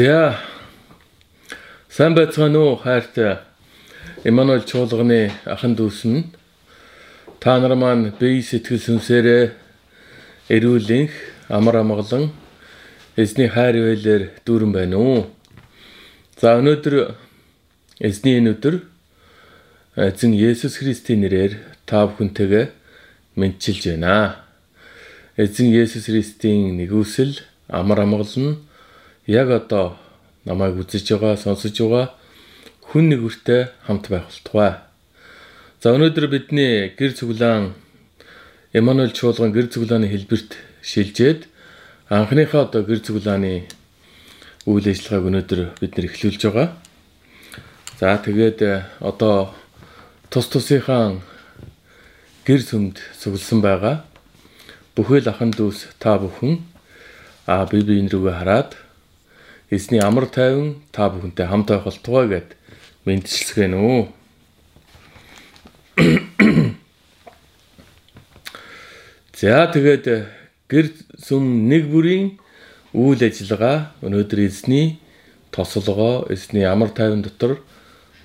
За сайн байцгаана уу хайртай Эммануэл чуулганы ахын дүүс минь та нар маань бие сэтгэл сүнсээрээ эрүүлэнх амар амгалан эзний хайр байлаар дүүрэн байна уу. За өнөөдөр эзний энэ өдөр эзэн Есүс Христийн нэрээр та бүхэнтэйгээ мэдчилж байна. Эзэн Есүс Христийн нэгүсэл амар амгалан яг одоо намайг үзэж байгаа, сонсож байгаа хүн нэгүртэй хамт байх болтугай. За өнөөдөр бидний гэр цуглаан Эммануэль чуулган гэр цуглааны хэлбэрт шилжээд анхныхаа одоо гэр цуглааны үйл ажиллагааг өнөөдөр бид нэр эхлүүлж байгаа. За тэгээд одоо тус тусынхаа гэр сүмд цугласан байгаа. Бүхэл ахын дүүс та бүхэн а бие биен рүүгээ хараад эзний амар тайван та бүхэнтэй хамт байх болтугай гэд мэдчилсгэн үү. За тэгээд гэр сүм нэг бүрийн үйл ажиллагаа өнөөдөр эзний тослогоо эзний амар тайван дотор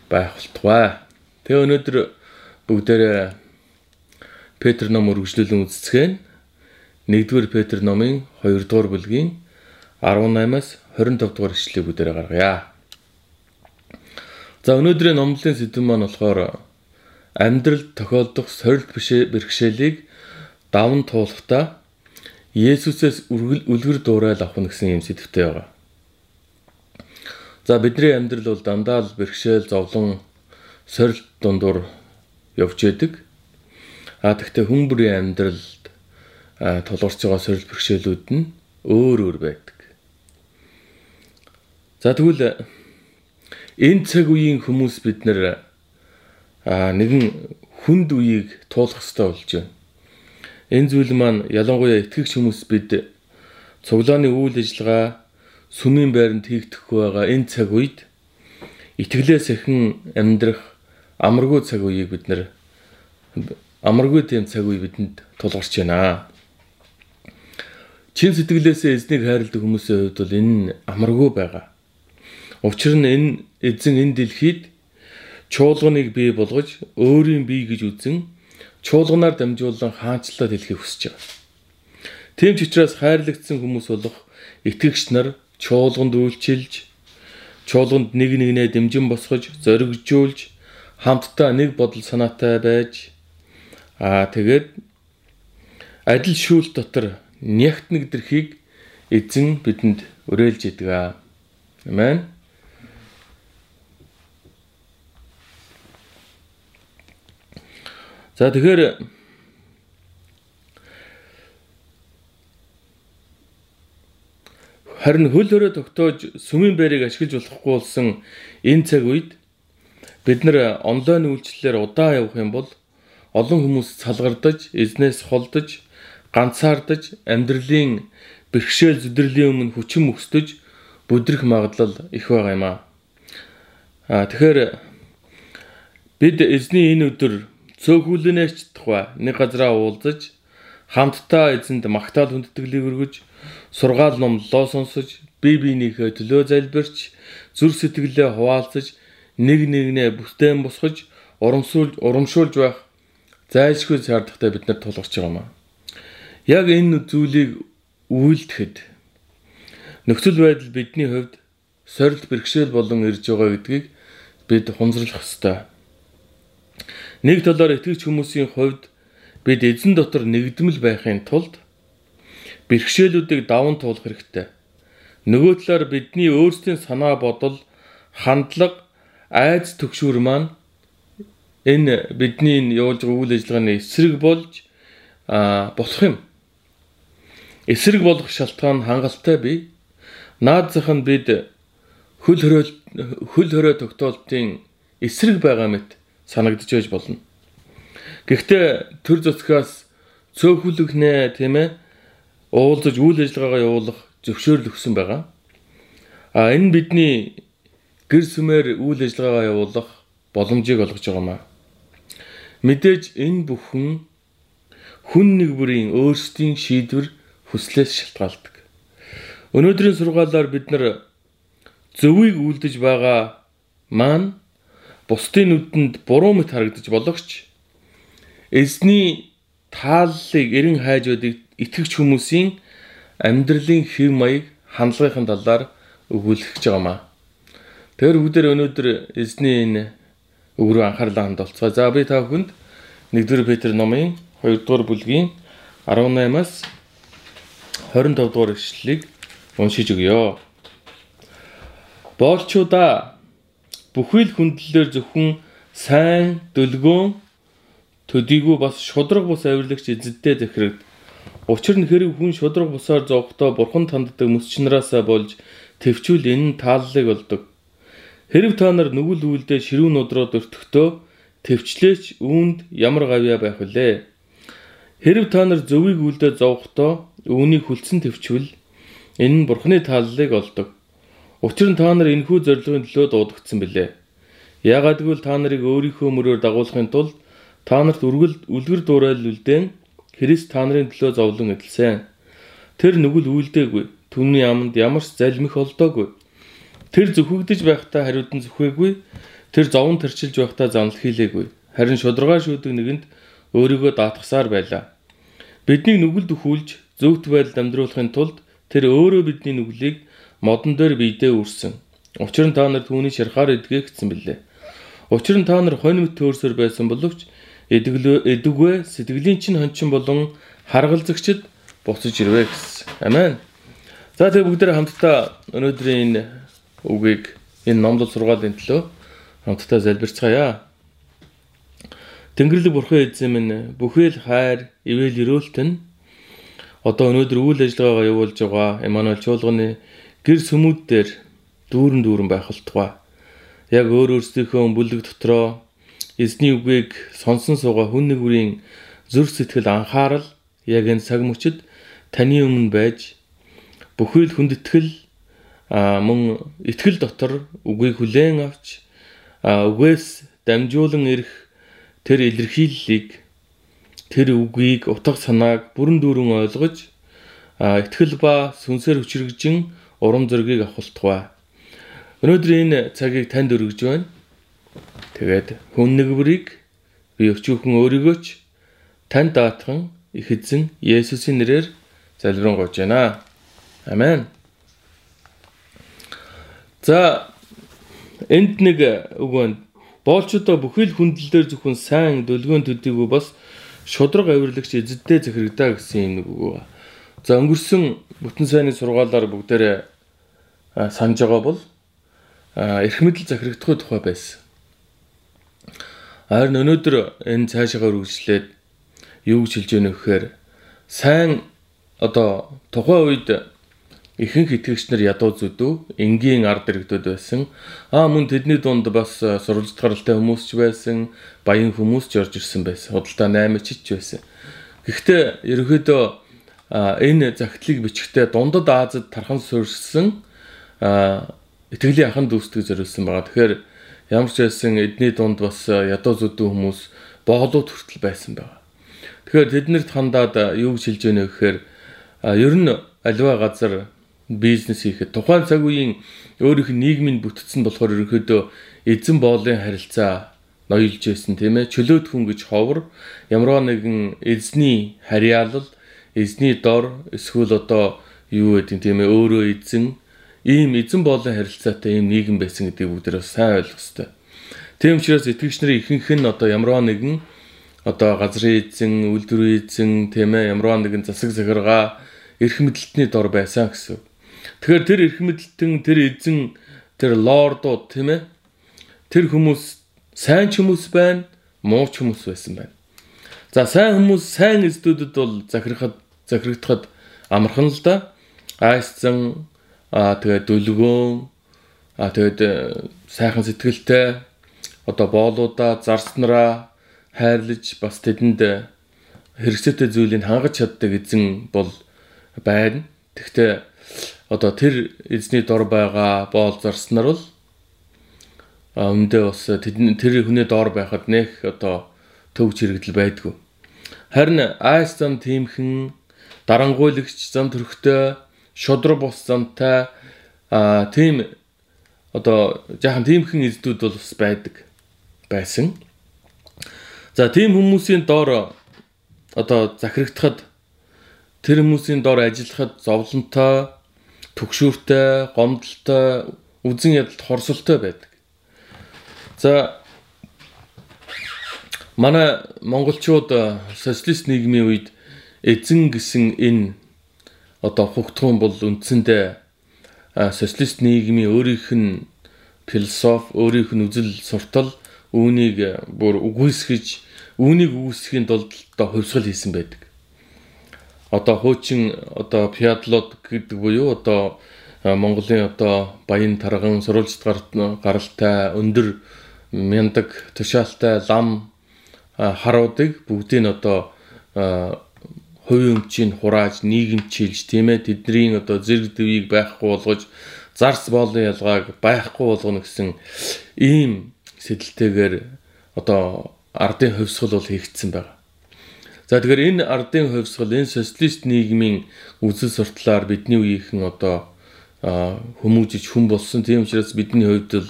байх болтугай. Тэгээ өнөөдөр бүгдээрээ Петр ном үргэлжлүүлэн үздэцгэн 1-р Петр номын 2-р бүлгийн 18-аас 25 дугаар ишлэгийг бүгдээрээ гаргая. За өнөөдрийн номлын сэдэв маань болохоор амьдрал тохиолдох сорилт бэрхшээлийг даван туулахдаа Есүсээс үлгэр дуурайл авах гэсэн юм сэдвтэй байгаа. За бидний амьдрал бол дандаа л бэрхшээл зовлон сорилт дундуур явж яадаг. А тэгвэл хүн бүрийн амьдралд тулгарч байгаа сорилт бэрхшээлүүд нь өөр өөр байдаг. За тэгвэл энэ цаг үеийн хүмүүс бид нэр нэгэн хүнд үеийг туулах хэрэгтэй болж байна. Энэ зүйл маань ялангуяа итгэгч хүмүүс бид цуглааны үйл ажиллагаа сүмийн байранд хийгдэхгүй байгаа энэ цаг үед итгэлээс ихэн амьдрах амаргүй цаг үеийг бид нэр амаргүй тийм цаг үе бидэнд тулгарч байна. Чин сэтгэлээсээ эзнийг хайрладаг хүмүүсийн хувьд бол энэ амаргүй байгаа. Учир нь энэ эзэн энэ дэлхийд чуулганыг бий болгож өөрийн бий гэж үзэн чуулганаар дамжуулан хаанчлалаа дэлхийг хүсэж байгаа. Тийм ч учраас хайрлагдсан хүмүүс болох итгэгч нар чуулганд үйлчилж чуулганд нэг нэгнээ дэмжин босгож зоригжуулж хамтдаа нэг бодол санаатай байж аа тэгээд адил шүүлт дотор нягт нэгдэрхийг эзэн бидэнд өрөөлж идэг. Амен. За тэгэхээр харин хөл хөрөө тогтоож сүмийн байрыг ашиглаж болохгүй болсон энэ цаг үед бид нар онлайн үйлчлэлээр удаан явах юм бол олон хүмүүс салгардаж, эзнээс холдож, ганцаардаж, амьдралын бэрхшээл зүдрэлийн өмнө хүчин мөксдөж бүдрэх магадлал их байгаа юм аа. Тэгэхээр бид эзний энэ өдөр цөөхүүлнээч тухай нэг газараа уулзаж хамтдаа эзэнд магтаал хүндэтгэлийг өргөж сургаал номлоо сонсож бие биенийхээ төлөө залбирч зүр сэтгэлээ хуваалцаж нэг нэгнээ бүтээн босгож урамшуулж урамшуулж байх зайлшгүй шаардлагатай бид нар тулгарч байгаа юм аа. Яг энэ зүйлийг үйлдэхэд нөхцөл байдал бидний хувьд сорилт бэрхшээл болон ирж байгаа гэдгийг бид хунзруулах ёстой. Нэг талаар итгэгч хүмүүсийн хувьд бид эзэн дотор нэгдмэл байхын тулд бэрхшээлүүдийг даван туулах хэрэгтэй. Нөгөө талаар бидний өөрсдийн санаа бодол, хандлага, айц төгшүүр маань энэ бидний явуулж байгаа үйл ажиллагааны эсрэг болж болох юм. Эсрэг болох шалтгаан хангалттай бий. Наад зах нь бид хөл хөрөө хөл хөрөө тогтоолтын эсрэг байгаа мэт санагдж байж болно. Гэхдээ төр зөцгөөс цөөхүлгнэ тийм ээ уулзаж үйл ажиллагаагаа явуулах зөвшөөрөл өгсөн байгаа. А энэ бидний гэр сүмээр үйл ажиллагаагаа явуулах боломжийг олгож байгаа маа. Мэдээж энэ бүхэн хүн нэг бүрийн өөрсдийн шийдвэр хүслээс шалтгаалдаг. Өнөөдрийн сургаалаар бид нар зөвийг үлдэж байгаа маань бусдын нүдэнд буруу мэт харагдаж болохч эзний тааллыг эрен хайж байдаг итгэгч хүмүүсийн амьдралын хэв маяг хандлагын талаар өгүүлэх гэж байгаамаа. Тэр бүгдээр өнөөдөр эзний энэ үг рүү анхаарлаа хандуулцгаа. За би та бүхэнд 1-р Петр номын 2-р бүлгийн 18-аас 25 дугаар ишлэлийг уншиж өгье. Боолчуудаа бүхий л хүндлэлээр зөвхөн сайн дөлгөөн төдийгүй бас шудраг бус авирлагч эзэдтэй захирагд. Учир нь хэрэг хүн шудраг бусаар зовхдоо бурхан танддаг мөсчнараасаа болж төвчүүл энэ тааллыг болдог. Хэрэг та нар нүгэл үйлдэ ширүүн нудроо дөртөхдөө төвчлээч үүнд ямар гавья байх вүлээ. Хэрэг та нар зөвийг үйлдэ зовхдоо үүнийг хүлцэн төвчвөл энэ нь бурханы тааллыг олдог. Учир нь та нар энэхүү зорилгын төлөө дуудагдсан билээ. Яагаад гэвэл та нарыг өөрийнхөө мөрөөр дагуулахын тулд та нарт үргэлж үлгэр дуурайл үлдээн Христ та нарын төлөө зовлон эдэлсэн. Тэр нүгэл үйлдээгүй. Түүний аманд ямар ч залмих олдоогүй. Тэр зөвхөгдөж байхдаа хариудан зөвхөөгүй. Тэр зовон төрчилж байхдаа занал хийлээгүй. Харин шударгаа шүүдэг нэгэнд өөрийгөө даатгасаар байлаа. Бидний нүгэлд өхүүлж зөвхт байдалд амьдруулахын тулд тэр өөрөө бидний нүглийг модон дээр биедээ үрсэн. Учир нь та нар түүний шархаар эдгээ гэсэн бэлээ. Учир нь та нар хонь мэт төөрсөр байсан боловч эдүгвэ сэтгэлийн чинь хончин болон харгалзагчд буцаж ирвэ гэсэн. Амен. За тэгээ бүгд хамтдаа өнөөдрийн энэ үгийг энэ номлол сургаалын төлөө хамтдаа залбирцгаая. Тэнгэрлэг бурхан эзэм минь бүхэл хайр, ивэл өрөөлт нь одоо өнөөдөр үйл ажиллагаагаа явуулж байгаа Эммануэл чуулганы гэр сүмүүд дээр дүүрэн дүүрэн байх болтугай. Яг өөр өөрсдийнхөө бүлэг дотроо эзний үгийг сонсон суугаа хүн нэг бүрийн зүрх сэтгэл анхаарал яг энэ цаг мөчид таны өмнө байж бүхэл хүндэтгэл мөн итгэл дотор үгийг хүлээн авч үгээс дамжуулан ирэх тэр илэрхийллийг тэр үгийг утга санааг бүрэн дүүрэн ойлгож итгэл ба сүнсээр хүчрэгжин урам зоригийг авахултугай. Өнөөдөр энэ цагийг танд өргөж байна. Тэгээд хүн нэгврийг би өчүүхэн өөрийгөө ч танд даатхан их эзэн Есүсийн нэрээр залбирanгуйж байна. Амен. За энд нэг үг байна. Боолчуудаа бүхэл хүндлэлээр зөвхөн сайн дөлгөөн төдийгүй бас шудраг авирлагч эзэдтэй захирагдаа гэсэн юм байна. За өнгөрсөн бүтэн сайнны сургаалаар бүгдээрээ санаж байгаа бол эрх мэдэл захирагдахгүй тухай байсан. Харин өнөөдөр энэ цаашаагаар үргэлжлээд юу гэж хэлж яах вэ гэхээр сайн одоо тухайн үед ихэнх итгэгч нар ядуу зүдүү энгийн ард иргэдүүд байсан. Аа мөн тэдний дунд бас сурвалж гаралтай хүмүүс ч байсан, баян хүмүүс ч орж ирсэн байсан. Худалдаа 8 ч байсан. Гэхдээ ерөнхийдөө энэ загтлыг бичгтээ дундад Азад тархан суурьсан итгэлийн аханд дүүстэг зориулсан байгаа. Тэгэхээр ямар ч байсан эдний дунд бас ядуу зүдүү хүмүүс боолууд хүртэл байсан байгаа. Тэгэхээр тэднэрт хандаад юу гэж хэлж вэ гэхээр ер нь альва газар бизнес хийхэд тухайн цаг үеийн өөрийнх нь нийгмийн бүтцэн болохоор ерөнхийдөө эзэн боолын харилцаа ноёлж байсан тийм ээ чөлөөт хүн гэж ховор ямар нэгэн эзний харьяалал эзний дор эсвэл одоо юу гэдэг тийм ээ өөрөө эзэн ийм эзэн болон харилцаатай ийм нийгэм байсан гэдгийг бүгд бас сайн ойлгох хэрэгтэй. Тийм учраас итгэгч нарын ихэнх нь одоо ямарваа нэгэн одоо газрын эзэн, үйлдвэрийн эзэн тийм ээ ямарваа нэгэн засаг захиргаа эрх мэдэлтний дор байсан гэсэн. Тэгэхээр тэр эрх мэдэлтэн тэр эзэн тэр лордууд тийм ээ тэр хүмүүс сайн ч хүмүүс байна, муу ч хүмүүс байсан байна. За сайн хүмүүс сайн эздүүдэд бол захирахад захирагдахад амархан л да. Айсцсан аа тэгээд дүлгөөн аа тэгээд э, сайхан сэтгэлтэй одоо боолуудаа зарснараа хайрлаж бас тэдэнд э, хэрэгцээтэй зүйлийг хангаж чаддаг эзэн бол байна. Тэгвэл одоо тэр эзний дор байгаа боол зарснаар бол өмнөдөө бас тэр хүний дор байхад нэх одоо төвч хэрэгдэл байдгүй. Харин айс зам тиймхэн дарангуйлагч зам төрхтэй шодрог бус замтай а тийм одоо жаахан тиймхэн эздүүд бол бас байдаг байсан. За тийм хүмүүсийн доор одоо захирагдахад тэр хүмүүсийн доор ажиллахад зовлонтой, түгшүүртэй, гомдолтой, үзэн ядалт хорсолтой байдаг. За манай монголчууд социалист нийгмийн үед эзэн гэсэн энэ одоо хугтгуун бол үндсэндээ социалист нийгмийн өөрийнх нь философи, өөрийнх нь үзэл суртал үүнийг бүр үгүйсгэж, үүнийг үгүйсгэхийн тулд одоо хувьсгал хийсэн байдаг. Одоо хуучин одоо феодлууд гэдэг буюу одоо Монголын одоо баян тарган сурвалжт гаралтай өндөр мяндаг тушаалтай лам харуудыг бүгдийг нь одоо хувийн өмчийг хурааж нийгэмчилж тийм ээ тэдний одоо зэрэг дэвийг байхгүй болгож зарц боолны ялгааг байхгүй болгоно гэсэн ийм сэтэлтэйгээр одоо ардын хувьсгал бол хийгдсэн байна. За тэгэхээр энэ ардын хувьсгал энэ социалист нийгмийн үзэл суртлаар бидний үеийнхэн одоо хүмүүжиж хүн болсон. Тийм учраас бидний хувьд л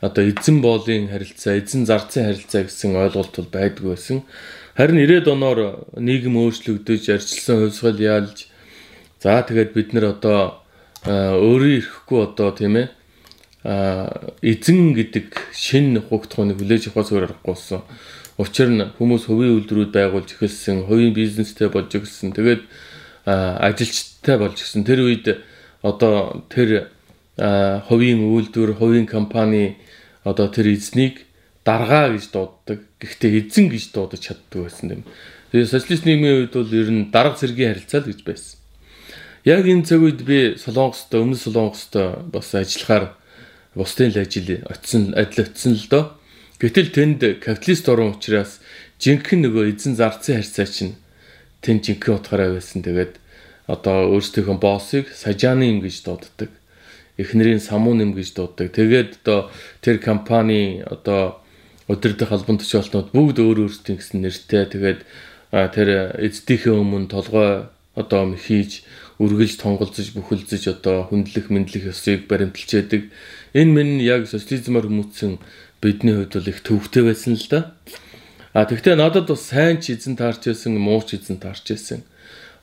одоо эзэн боолын харилцаа, эзэн зарцын харилцаа гэсэн ойлголт бол байдгүй байсан. Харин 90-ад оноор нийгэм өөрчлөгдөж, арчилсан хувьсгал яалж за тэгээд бид нар одоо өөрийн ирэхгүй одоо тийм ээ эзэн гэдэг шин хугтхууныг хүлээж авах зүгээр аргагүйсэн. Учир нь хүмүүс хувийн үйлдвэрүүд байгуулж эхэлсэн, хувийн бизнестэй болж эхэлсэн. Тэгээд ажилчтай болж эхэлсэн. Тэр үед одоо тэр хувийн үйлдвэр, хувийн компани одоо тэр эзнийг даргаа гэж дууддаг. Гэхдээ эзэн гэж дуудаж чаддаг байсан юм. Тэгээ социалист нийгмийн үед бол ер нь дарга зэргийн харилцаа л гэж байсан. Яг энэ цаг үед би Солонгост өмнө Солонгост бас ажиллахаар бусдын л ажил очисон адил очисон л доо. Гэтэл тэнд капиталист орн учраас жинхэнэ нөгөө эзэн зарцын харьцаа чинь тэнд жинхэнэ утгаараа байсан. Тэгээд одоо өөрсдийнхөө боссыг сажааны юм гэж дууддаг. Эхнэрийн самуун юм гэж дууддаг. Тэгээд одоо тэр компани одоо өдөрдөх албан тушаалтнууд бүгд өөр өөрсдийн гэсэн нэртэй тэгээд тэр эцдийнхээ өмнө толгой одоо хийж үргэлж тонголзож бүхэлзэж одоо хүндлэх мэдлэх ёсыг баримталж яадаг. Энэ мэн яг социализмаар хүмүүцсэн бидний хувьд бол их төвхтэй байсан л да. А тэгвэл надад бас сайн ч эзэн таарч байсан, муу ч эзэн таарч байсан.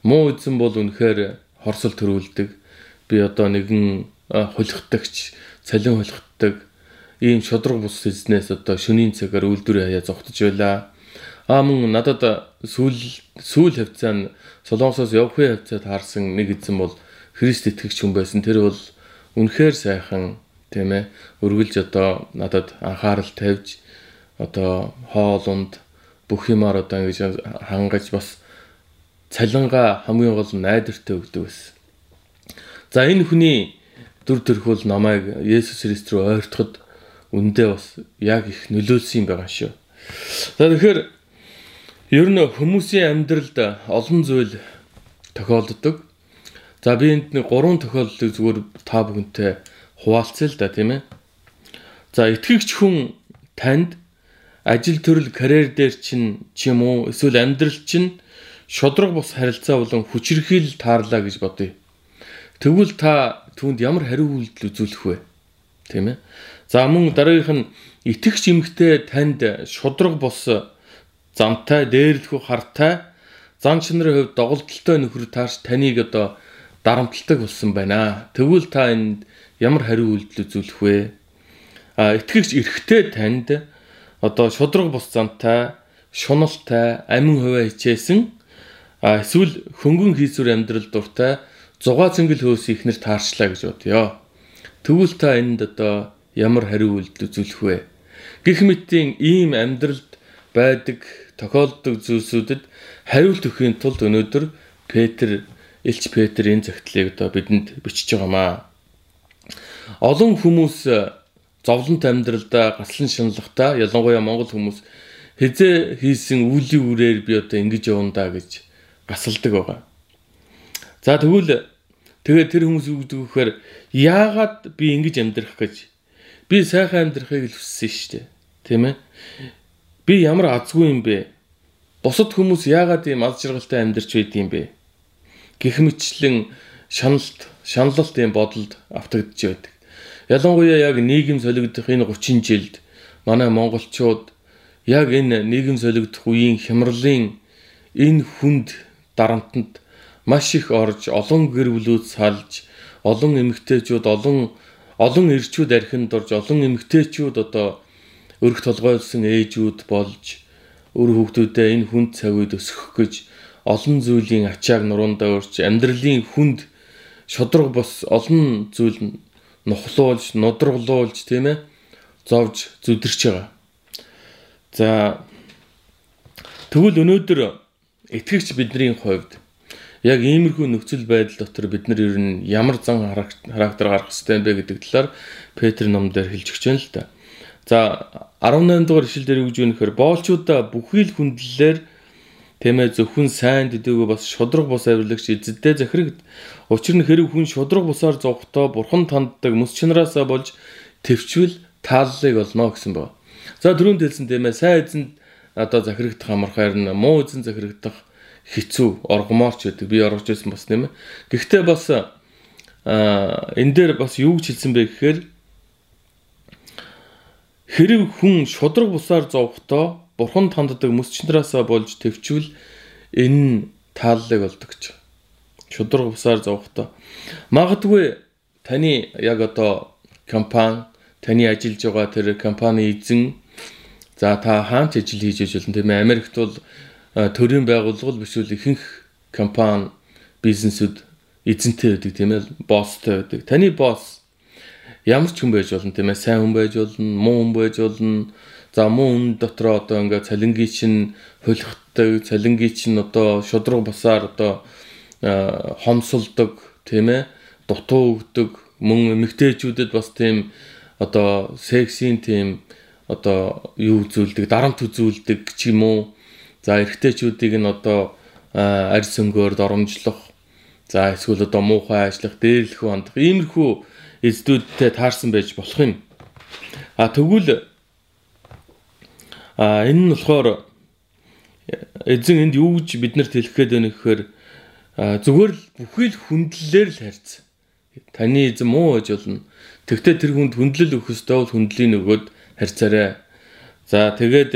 Муу эзэн бол үнэхээр хорсол төрүүлдэг. Би одоо нэгэн хулигдагч, цалин хулигддаг ийм шодрог бус эзнээс одоо шөнийн цагаар үйлдвэрээ хаяа зогтож байлаа. Аа мөн надад сүүл сүүл хавцаа нь Солонгосоос явахын хавцаад харсан нэг эзэн бол Христ итгэгч хүн байсан. Тэр бол үнэхээр сайхан тийм ээ өргөлж одоо надад анхаарал тавьж одоо хоолунд бүх юмар одоо ингэж хангаж бас цалингаа хамгийн гол найдвартай өгдөг байсан. За энэ хүний дүр төрх бол намайг Есүс Христ рүү ойртоход үндэ бас яг их нөлөөлсөн юм байгаа шүү. За тэгэхээр ер нь хүмүүсийн амьдралд олон зүйл тохиолддог. За би энд нэг гурван тохиолдлыг зүгээр та бүхэнтэй хуваалцъя л да тийм ээ. За итгэгч хүн танд ажил төрөл карьер дээр чинь ч юм уу эсвэл амьдрал чинь шодрог бус харилцаа болон хүчирхийл таарлаа гэж бодъё. Тэгвэл та түүнд ямар хариу үйлдэл үзүүлэх вэ? Тийм ээ. За мөн дараагийнх нь итгэгч эмэгтэй танд шудраг бус замтай, дээрлэхүү хартай, зан чанарын хувьд доголдолтой нөхөр тааш таныг одоо дарамтлагдаг болсон байна. Тэгвэл та энд ямар хариу үйлдэл үзүүлэх вэ? А итгэгч эрэгтэй танд одоо шудраг бус замтай, шуналтай, амин хувиа хичээсэн эсвэл хөнгөн хийсвэр амьдрал дуртай зугаа цэнгэл хөөс ихнэр таарчлаа гэж бодъё. Тэгвэл та энд одоо ямар хариу үйлдэл үзүүлэх вэ? Гэх мэтийн ийм амьдралд байдаг тохиолддог зүйлсүүдэд хариулт өгөхийн тулд өнөөдөр Петр, Илч Петр энэ загтлыг одоо бидэнд бичиж байгаамаа. Олон хүмүүс зовлонт амьдралдаа гаслан шинлахтаа ялангуяа монгол хүмүүс хизээ хийсэн үлийн үрээр би одоо ингэж явандаа гэж гасалдаг байгаа. За тэгвэл тэгээ тэр хүмүүс юу гэдэг вэ гэхээр яагаад би ингэж амьдрах гэж Би сайхан амьдрахыг л хүссэн шүү дээ. Тийм ээ. Би ямар азгүй юм бэ? бусад хүмүүс яагаад ийм аз жаргалтай амьдарч байд юм бэ? Гэх мэтлэн шаналт, шаналлт ийм бодолд автагдж байдаг. Ялангуяа яг нийгэм солигдох энэ 30 жилд манай монголчууд яг энэ нийгэм солигдох үеийн хямралын энэ хүнд дарамтанд маш их орж олон гэр бүлүүд салж олон эмэгтэйчүүд олон олон эрчүүд архинд орж олон эмэгтэйчүүд одоо өрх толгойлсон ээжүүд болж өр хүүхдүүдээ энэ хүнд цаг үед өсгөх гэж олон зүйлийн ачааг нуруундаа өрч амьдралын хүнд шодрог бос олон зүйл нухлуулж, нудраглуулж тийм ээ зовж зүдэрч байгаа. За тэгвэл өнөөдөр итгэгч бидний хувьд яг иймэрхүү нөхцөл байдал дотор бид нар ер нь ямар зан характер гаргах ёстой бэ гэдэг талаар Петр номдэр хэлж өгч байна л да. За 18 дугаар ишлэл дээр юу гэж өгнөхөр боолчуудаа бүхий л хүндлэлээр Тэмээ зөвхөн сайн дэдэгөө бас шудраг бус авирлагч эзэдтэй захирагд. Учир нь хэрэг хүн шудраг бусаар зовхдоо бурхан танддаг мэс чанараасаа болж төвчвөл тааллыг олно гэсэн байна. За түрүүнд хэлсэн тэмээ сайн эзэнд одоо захирагдах амархаар нь муу эзэн захирагдах хэцүү оргомоорч байдаг. Би орж ирсэн бас нэмэ. Гэхдээ бас энэ дээр бас юу гэж хэлсэн бэ гэхээр хэрэг хүн шудраг бусаар зовхдоо бурхан танддаг чинраасаа болж төвчвөл энэ тааллыг олдог гэж. Шудраг бусаар зовхдоо магадгүй таны яг одоо компани таны ажиллаж байгаа тэр компани эзэн за та хаанч ажил хийж иж болно тийм ээ. Америкт бол төрийн байгууллага биш үл ихэнх компани бизнесүүд эзэнтэй байдаг тийм ээ. Босстой байдаг. Таны босс ямар ч хүн байж болно тийм ээ. Сайн хүн байж болно муу хүн байж болно За мөн үн дотроо одоо ингээд цалингийн чинь хөлхтдөг, цалингийн чинь одоо шудраг бусаар одоо хомсолдог тийм ээ дутуу өгдөг мөн эмэгтэйчүүдэд бас тийм одоо сексийн тийм одоо юу үзүүлдэг дарамт үзүүлдэг ч юм уу за эрэгтэйчүүдийг нь одоо арьс өнгөөр доромжлох за эсвэл одоо муухай ажиллах дээрлэхүү хандах. Иймэрхүү эздүүдтэй таарсан байж болох юм. А тэгвэл А энэ нь болохоор эзэн энд юу гэж биднэрт хэлэх гээд байна гэхээр зүгээр л бүхий л хүндлэлээр л харьц. Таны эзэн муу гэж болно. Тэгвэл тэр хүнд хүндлэл өгөх ёстой бол хүндлийн өгөөд харьцаарай. За тэгээд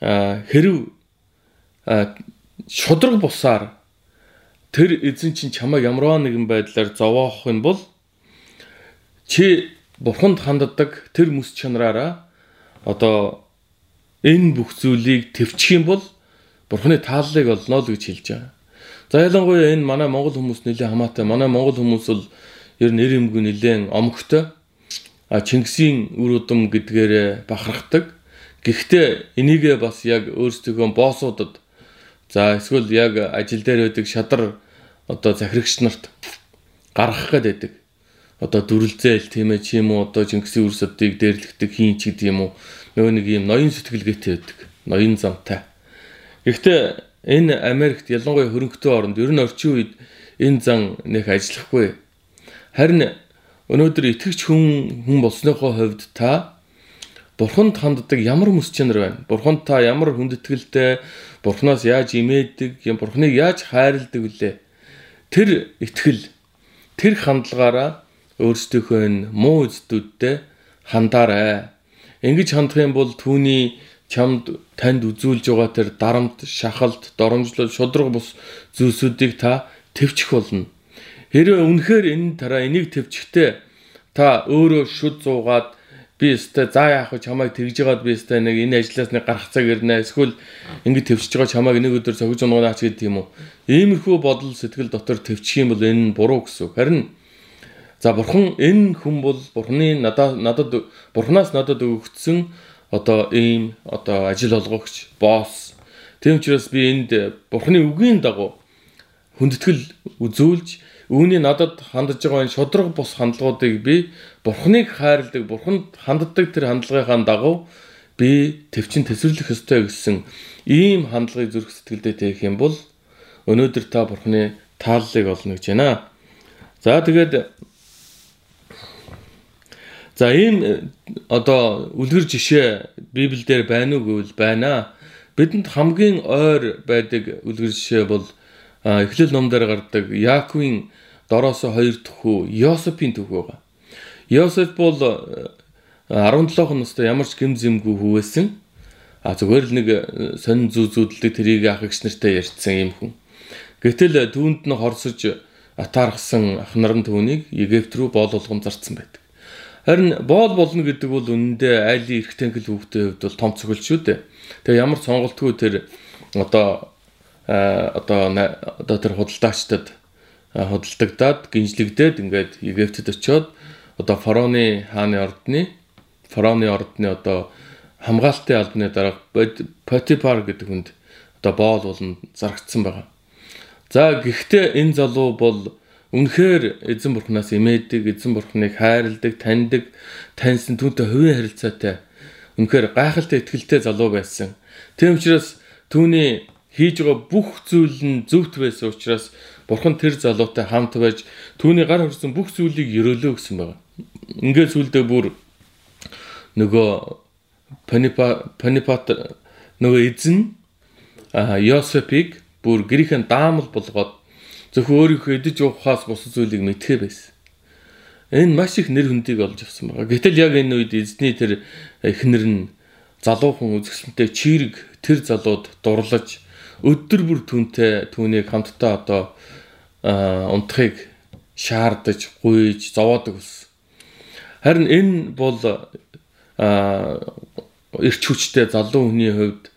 хэрв шудраг бусаар тэр эзэн чинь чамайг ямарваа нэгэн байдлаар зовоох юм бол чи бурханд ханддаг тэр мэс чанараараа одоо энэ бүх зүйлийг төвчих юм бол Бурхны тааллыг олно л гэж хэлж байгаа. За ялангуяа энэ манай монгол хүмүүс нэлээд хамаатай. Манай монгол хүмүүс бол ер нь нэр юмгүй нэлээд омогтой. А Чингисийн үр удам гэдгээрээ бахархдаг. Гэхдээ энийгээ бас яг өөрсдөө боссуудад за эсвэл яг ажил дээр байдаг шадар одоо захирагч нарт гаргах гээд байдаг. Одоо дүрлзээл тийм ээ чи юм уу одоо Чингисийн үр садыг дээрлэгдэг хийн ч гэдэг юм уу нөгөө нэг юм ноён сэтгэлгээтэй байдаг. Ноён замтай. Гэхдээ энэ Америкт ялангуяа хөрөнгөтэй оронд ер нь орчин үед энэ зан нэх ажиллахгүй. Харин өнөөдөр итгэгч хүн хүн болсныхоо хувьд та Бурханд ханддаг ямар мэс чанар байна? Бурханд та ямар хүндэтгэлтэй, Бурханаас яаж имээдэг, юм Бурханыг яаж хайрладаг вүлээ? Тэр итгэл, тэр хандлагаараа өөрсдийнхөө муу үздүүдтэй хандаарай. Ингэж хандах юм бол түүний чамд танд үзүүлж байгаа тэр дарамт, шахалт, доромжлол, шудраг бус зүйлсүүдийг та төвчих болно. Хэрвээ үнэхээр энэ тараа энийг төвчихтэй та өөрөө шүд зуугаад би өстэй за яах вэ чамайг тэгж жагаад би өстэй нэг энэ ажлаас нэг гарах цаг ирнэ эсвэл ингэ төвчж байгаа чамайг нэг өдөр цогж унгаач гэдэг юм уу иймэрхүү бодол сэтгэл дотор төвчих юм бол энэ нь буруу гэсэн. Харин За бурхан энэ хүн бол бурханы надад надад бурханаас надад өгөгдсөн одоо ийм одоо ажил олгогч босс. Тийм учраас би энд бурханы үгийн дагуу хүндэтгэл үзүүлж үүний надад хандж байгаа энэ шудраг бус хандлагуудыг би бурханыг хайрладаг, бурханд ханддаг тэр хандлагынхаа дагуу би төвчин төсвөрлөх ёстой гэсэн ийм хандлагыг зүрх сэтгэлдээ тавих юм бол өнөөдөр та бурханы тааллыг олно гэж байна. За тэгээд За ийм э, одоо үлгэр жишээ Библиэлд байна уу гэвэл байна. бидэнд хамгийн ойр байдаг үлгэр жишээ бол эхлэл номдэр гардаг Яаковын дороос хоёр төхөө Йосепийн төхөө байгаа. Йосеп бол 17 настай ямар ч гэм зэмгүй хөвөөсөн. А зүгээр л нэг сонин зүү зүүдэлдэг тэрийг ах эгч нартай ярьцсан юм хүн. Гэтэл түүнд нь хорсож атаархсан ах нар нь түүнийг Египт рүү боол болгон зарцсан байдаг. Харин боол болно гэдэг бол үнэндээ айлын эрх тэнгэл хүүхдийн хувьд бол том цогөл шүү дээ. Тэгээ ямар сонголтгүй тэр одоо одоо одоо тэр худалдаагчдад худалдагдаад гинжлэгдээд ингээд Египтэд очиод одоо фараоны хааны ордны фараоны ордны одоо хамгаалтын албаны дарга Потипар гэдэг хүнд одоо боол болон зарагдсан байгаа. За гэхдээ энэ залуу бол үнэхээр эзэн бурхнаас имээдэг, эзэн бурхныг хайрладаг, таньдаг, таньсан түүнтэй хувийн харилцаатай үнэхээр гайхалтай ихтгэлтэй залуу байсан. Тийм учраас түүний хийж байгаа бүх зүйл нь зөвхт байсан учраас бурхан тэр залуутай хамт байж түүний гар хүрсэн бүх зүйлийг өрөөлөө гэсэн байна. Ингээд сүлдээ бүр нөгөө Панипа Панипат нөгөө эзэн Йосепиг бүр гэрийнхэн даамал болгоод зөвхөн өөрийнхөө идэж уухаас бус зүйлийг мэдхээ байсан. Энэ маш их нэр хүндийг олж авсан байна. Гэтэл яг энэ үед эзний тэр эхнэр нь залуухан үзэсгэлэнтэй чирэг тэр залууд дурлаж өдөр бүр түнтэй түүнийг хамтдаа одоо унтахыг шаардаж, гуйж, зовоодог болсон. Харин энэ бол эрч хүчтэй залуу хүний хувьд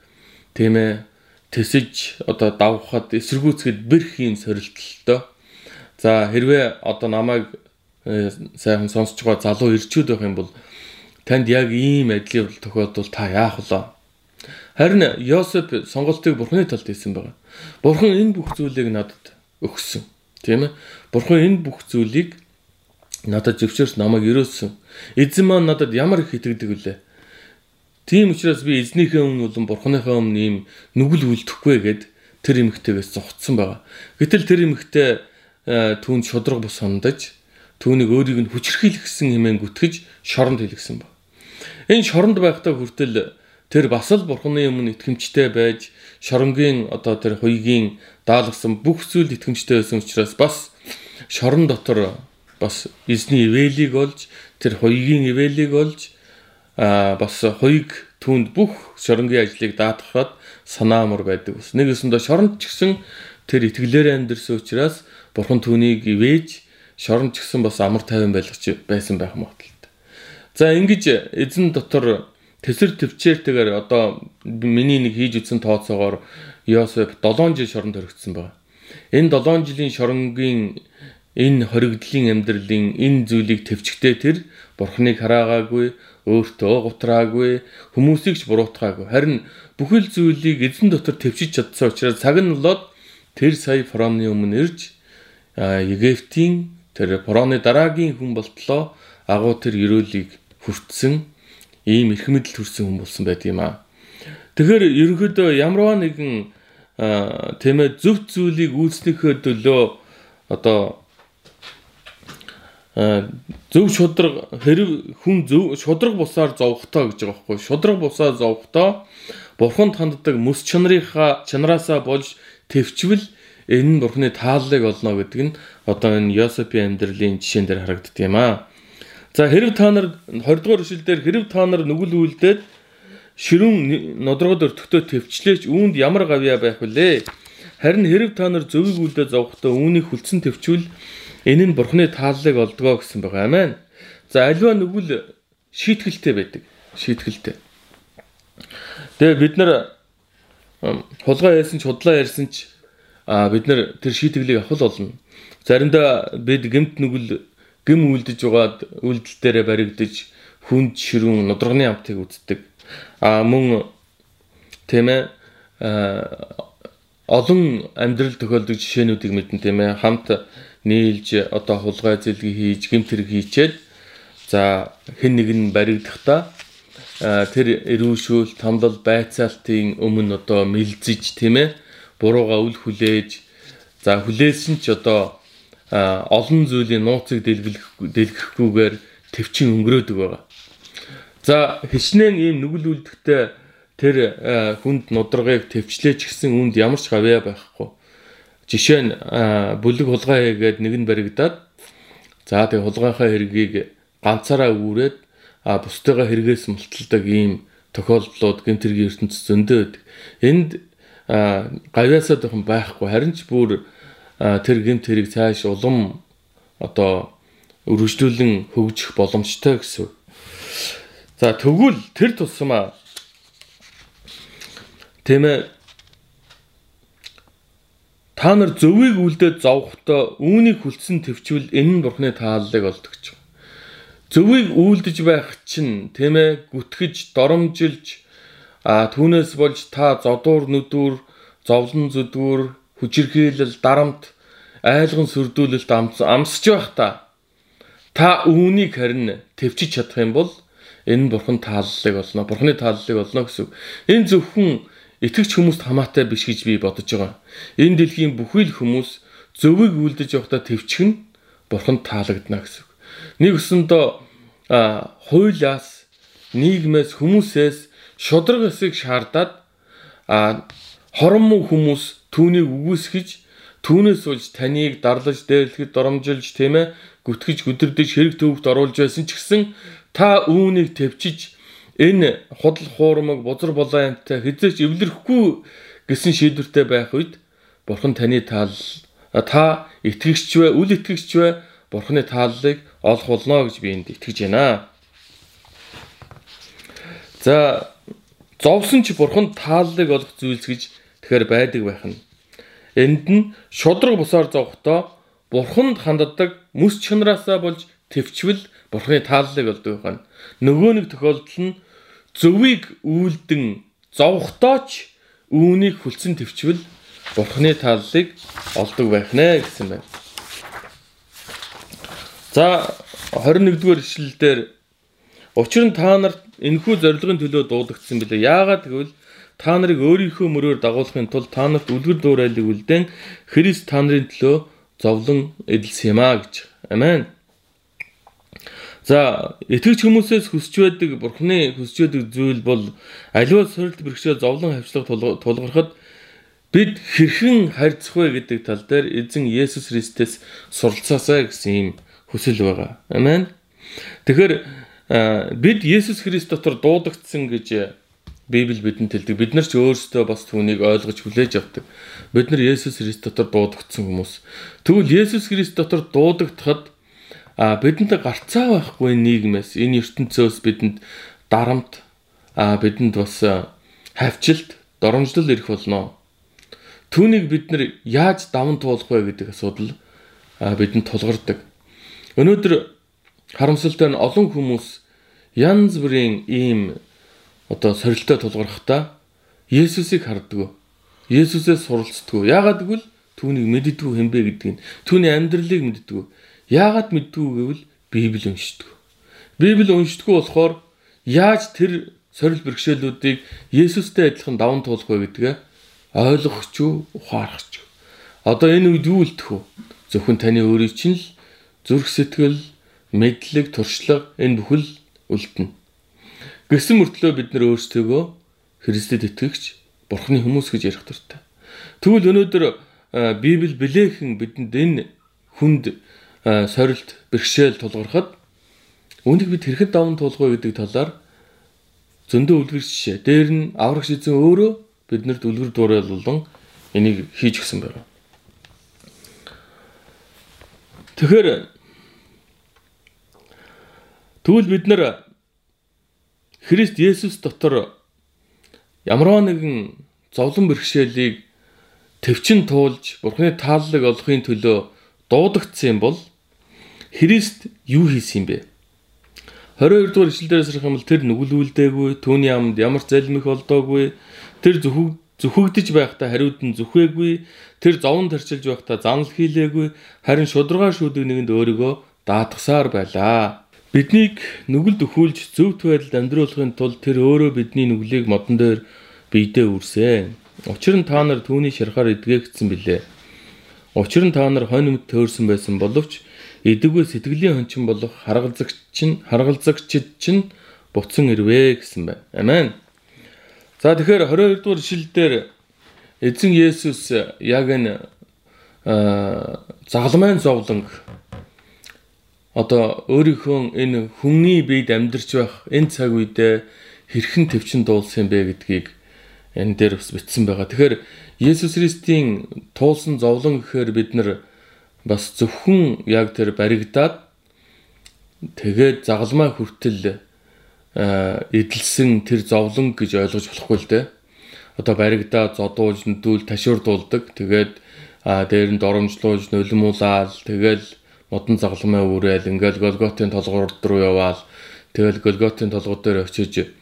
тийм ээ тэсэж одоо давхад эсэргүүцэхэд бэрхийн сорилтолтой. За хэрвээ одоо намайг э, сайхан сонсож байгаа залуу ирчүүд байх юм бол танд яг ийм ажлын тохиолдол та яах вэ? Харин Йосеп сонголтыг Бурхны талд хийсэн байгаа. Бурхан энэ бүх зүйлийг надад өгсөн. Тийм ээ. Бурхан энэ бүх зүйлийг надад зөвчөрс намайг өрөөсөн. Эзэн маань надад ямар их итгэдэг вүлээ. Тийм учраас би эзнийхээ өмнө болон бурхныхаа өмнө ийм нүгэл үлдэхгүй гэд тэр эмэгтэйгээс зогтсон байгаа. Гэтэл тэр эмэгтэй э, түүнд шудраг бус хандаж түүнийг өөрийг нь хүчрхийлгсэн хэмээн гүтгэж шоронд хэлгсэн ба. Энэ шоронд байхдаа хүртэл тэр бас л бурхны өмнө итгэмжтэй байж шоронгийн одоо тэр хуйгийн даалгасан бүх зүйл итгэмжтэй байсан учраас бас шорон дотор бас эзний ивэлийг олж тэр хуйгийн ивэлийг олж бас хоёуг түүнд бүх шоронгийн ажлыг даатгахад санаамар байдаг ус. Нэг өсөндө шоронд ч гэсэн тэр итгэлээр амьдэрсэн учраас бурхан түүнийг ивэж шоронд ч гэсэн бас амар тайван байлгаж байсан байх магадлалтай. За ингэж эзэн дотор тэсэр төвчээртэйгээр одоо миний нэг хийж үтсэн тооцоогоор Йосеф 7 жил шоронд хоригдсан байна. Энэ 7 жилийн шоронгийн энэ хоригдлын амьдралын энэ зүйлийг төвчгтэй тэр бурхныг хараагаагүй өөртөө гутраагүй, хүмүүсийг ч буруутгаагүй. Харин бүхэл зүйлийг эзэн дотор төвчиж чадсан учраас цаг нь болоод тэр сая фараоны өмнө ирж Египтийн тэр фараоны дараагийн хүн болтлоо агуу тэр ерөөлийг хүртсэн ийм эрх мэдэл төрсэн хүн болсон байт юм аа. Тэгэхээр ерөнхийдөө ямарваа нэгэн тэмээ зөв зүйлийг үйлснэхээ төлөө одоо зөв шудраг хэрэг хүн зөв шудраг бусаар зовхтоо гэж байгаа байхгүй шудраг бусаа зовхтоо бурханд ханддаг мэс чанарынхаа чанараасаа болж төвчвөл энэ нь бурхны тааллыг олно гэдэг нь одоо энэ Йосепийн амьдралын жишээн дээр харагддаг юм аа. За хэрэг та нар 20 дугаар эшлэл дээр хэрэг та нар нүгэл үйлдээд ширүүн нодоргод өртөктөө төвчлээч үүнд ямар гавьяа байх вүлээ? Харин хэрэг та нар зөвийг үйлдээ зовхтоо үүнийг хүлцэн төвчвөл Энэ нь бурхны тааллыг олдгоо гэсэн байгаа. Амен. За альва нүгэл шийтгэлтэй байдаг. Шийтгэлтэй. Тэгээ бид нар хулгай ярьсан ч худлаа ярьсан ч бид нар тэр шийтгэлийг авах болно. Заримдаа бид гемт нүгэл гэм үлдэж угаад үлдэл дээрээ баригдаж хүнд ширүүн нудрагны амтыг үздэг. А мөн тийм ээ олон амьдрал тохиолдог жишээнүүдийг мэдэн тийм ээ хамт нийлж одоо хулгай зэлги хийж гэмт хэрэг хийчээд за хэн нэг нь баригдахдаа тэр эрүүшүүл тамдал байцаалтын өмнө одоо мэлзэж тийм ээ бурууга үл хүлээж за хүлээсэн ч одоо олон зүйлийн нууцыг дэлгэх дэлгэхгүйгээр төвчин өнгөрөөдөг байгаа. За хичнээн ийм нүгэл үлдэхтэй тэр хүнд нудрагыг төвчлээч гэсэн үнд ямар ч гавьяа байхгүй. Жишээ нь бүлэг хулгай хийгээд нэг нь баригдаад за тэг хулгайхаа хэргийг ганцаараа үүрээд а бусдыгаа хэрэгээс мулталдаг ийм тохиолдлууд гэмтэргийн ертөнцид зөндөө байдаг. Энд гавьяасаа дохин байхгүй харин ч бүр тэр гэмт хэрэг цааш улам одоо өргөжлүүлэн хөгжих боломжтой гэсэн. За тэгвэл тэр тусмаа тийм ээ Та нар зөвийг үлдээд зовхдоо үүнийг хүлцэн төвчвөл энэ нь бурхны тааллыг олдог ч. Зөвийг үлдэж байх чинь тийм ээ гүтгэж, доромжилж а түүнээс болж та зодуур нүдүр, зовлон зүдгүр, хүчирхийлэл, дарамт, айлган сүрдүүлэлт амсж байх та. Та үүнийг харин төвчж чадах юм бол энэ бурхан тааллыг олно. Бурханы тааллыг олно гэсэн. Энэ зөвхөн итгэж хүмүүст хамаатай биш гэж би бодож байгаа. Энэ дэлхийн бүхий л хүмүүс зөвийг үлдэж явахдаа төвчих нь бурханд таалагдана гэсэн. Нэг өсөндөө хуулиас нийгмээс хүмүүсээс шудраг эсийг шаардаад хорон муу хүмүүс түүнийг үгүйсгэж түүнээс болж таныг дарлаж дээрлэхэд доромжилж тийм ээ гүтгэж гүдэрдэж хэрэг төвөгт оруулж байсан ч гэсэн та үүнийг төвчиж энэ худал хуурмаг бузар болоо юмтай хизээч эвлэрэхгүй гэсэн шийдвэртэй байх үед бурхан таны таал та итгэгч вэ үл итгэгч вэ бурханы тааллыг олох болно гэж би энд итгэж байна. За зовсон ч бурхан тааллыг олох зүйлс гэж тэгэхээр байдаг байх нь. Энд нь шудраг бусаар зовхдоо бурханд ханддаг мэс чанараасаа болж төвчвөл бурханы тааллыг олдог байх нь. Нөгөө нэг тохиолдол нь зөвийг үйлдэн зовхтооч үүнийг хүлцэн төвчвөл бурхны таллыг олдог байх нэ гэсэн байна. За 21-р ишлэлдэр учир нь та нарт энэхүү зорилгын төлөө дуудагдсан билээ. Яагаад гэвэл та нарыг өөрийнхөө мөрөөр дагуулахын тулд та нарт үлгэр дуурайлыг үлдэн Христ та нарын төлөө зовлон эдэлсэн юм а гэж. Амен. За итгэж хүмүүсээс хүсч байдаг бурхны хүсч байдаг зүйл бол аливаа сорилт бэрхшээл зовлон хавчлага тулгархад бид хэрхэн харьцах вэ гэдэг тал дээр эзэн Есүс Христос суралцаасаа гэсэн юм хүсэл байгаа. Амен. Тэгэхээр бид Есүс Христ дотор дуудагдсан гэж Библи бидэнд хэлдэг. Бид нар ч өөрсдөө бас түүнийг ойлгож хүлээж авдаг. Бид нар Есүс Христ дотор дуудагдсан хүмүүс. Тэгвэл Есүс Христ дотор дуудагдахад а бидэнд гарцаа байхгүй нийгмээс энэ ертөнцөөс бидэнд дарамт а бидэнд бас хавчилт доромжлол ирэх болно. Түүнийг бид нар яаж даван туулах вэ гэдэг асуудал бидэнд тулгардаг. Өнөөдөр харамсалтай нь олон хүмүүс янз бүрийн ийм одоо сорилттой тулгархтаа Есүсийг харддаг. Есүсээс суралцдаг. Яагаад гэвэл түүнийг мэддэггүй хэмбэ гэдгийг, түүний амьдралыг мэддэггүй. Яагаад мэддгүү гэвэл Библи уншдаг. Библи уншдаггүй болохоор яаж тэр сорил бэрхшээлүүдийг Есүстэй адилхан даван туулах вэ гэдгээ ойлгох ч үү, ухаарах ч. Одоо энэ үед юу илтэх вэ? Зөвхөн таны өөрийн чинь л зүрх сэтгэл, мэдлэг, туршлага энэ бүхэл үлдэнэ. Гэсэн мөртлөө бид нар өөрсдөө Христэд итгэгч Бурхны хүмүүс гэж ярих дуртай. Тэгвэл өнөөдөр Библи билээхэн бидэнд энэ хүнд сорилт бэрхшээл тулгархад үүнийг бид хэрхэн даван туулах вэ гэдэг талаар зөндөө үлгэр жишээ. Дээр нь аврагч эзэн өөрөө биднэрт үлгэр дуурайл болон энийг хийж гисэн байна. Тэгэхээр тэгвэл бид нар Христ Есүс дотор ямарваа нэгэн зовлон бэрхшээлийг төвчин туулж Бурхны тааллыг олохын төлөө дуудагдсан юм бол Христ юу хийсэн бэ? 22 дугаар ишлэлдээс харах юм бол тэр нүглүүлдэггүй, түүний амд ямар залмих олдоогүй, тэр зөвхөг зөвхөгдөж байхдаа хариуд нь зүхвээгүй, тэр зовон тарчилж байхдаа занал хийлээгүй, харин шударгаар шүүдэг нэгэнд өөрийгөө даатгасаар байлаа. Биднийг нүгэлд өхүүлж зөвхт байдалд амьдруулахын тулд тэр өөрөө бидний нүглийг модон дээр биедээ үрсэн. Учир нь та нар түүний шарахаар эдгээгдсэн билээ. Учир нь та нар хонь өмд төөрсөн байсан боловч Эдэггүй сэтгэлийн хончин болох харгалзагч нь харгалзагчид чинь буцан ирвэ гэсэн байна. Амен. За тэгэхээр 22 дугаар ишлэлдэр эзэн Есүс яг энэ загалмайн зовлонг одоо өөрийнхөө энэ хүнний биед амьдарч байх энэ цаг үедээ хэрхэн төвчин дуулсан бэ гэдгийг энэ дээр бас бичсэн байгаа. Тэгэхээр Есүс Христийн туулсан зовлон гэхээр бид нар бас зөвхөн яг тэр баригдаад тэгээд загалмай хүртэл эдэлсэн тэр зовлон гэж ойлгож болохгүй л дээ. Одоо баригдаа зодуулж, нүдүүл ташуурдуулдаг. Тэгээд дээр нь доромжлуулж, нулимуулаад тэгээд модон загалмай үүрээл ингээл Голготын толгуур руу яваал. Тэгэл Голготын толгой дээр очиж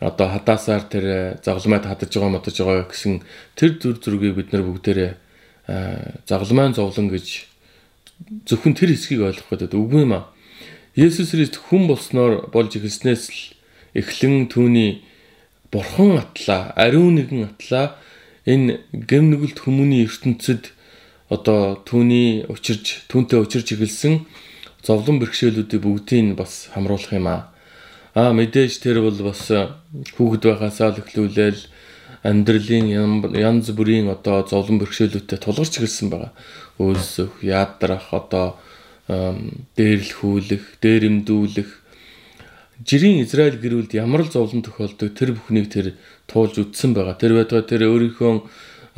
одоо хадаасаар тэр загалмайд хадаж байгаа мотож байгаа гэсэн тэр зүр зүргийг бид нар бүгдээрээ загалмайн зовлон гэж зөвхөн тэр хэсгийг ойлгох гэдэг үгүй юм аа. Есүс Христ хүн болсноор болж эхэлснээс л эхлэн түүний бурхан атлаа, ариун нэгэн атлаа энэ гэм нүгэлт хүмүүний ертөнцид одоо түүний учирж түүнтэй учирж эхэлсэн зовлон бэрхшээлүүдийг бүгдийг бас хамруулах юм аа. Аа мэдээж тэр бол бас хүүхэд байхасаа л эхлүүлээл амьдралын янз бүрийн одоо зовлон бэрхшээлүүдтэй тулгарч эхэлсэн байгаа. Өөсөх, яадрах, одоо дээрлэхүүлэх, дээрэмдүүлэх жирийн Израиль гэрүүлд ямар л зовлон тохиолдог тэр бүхнийг тэр туулж үтсэн байгаа. Тэр байтугай тэр өөрийнхөө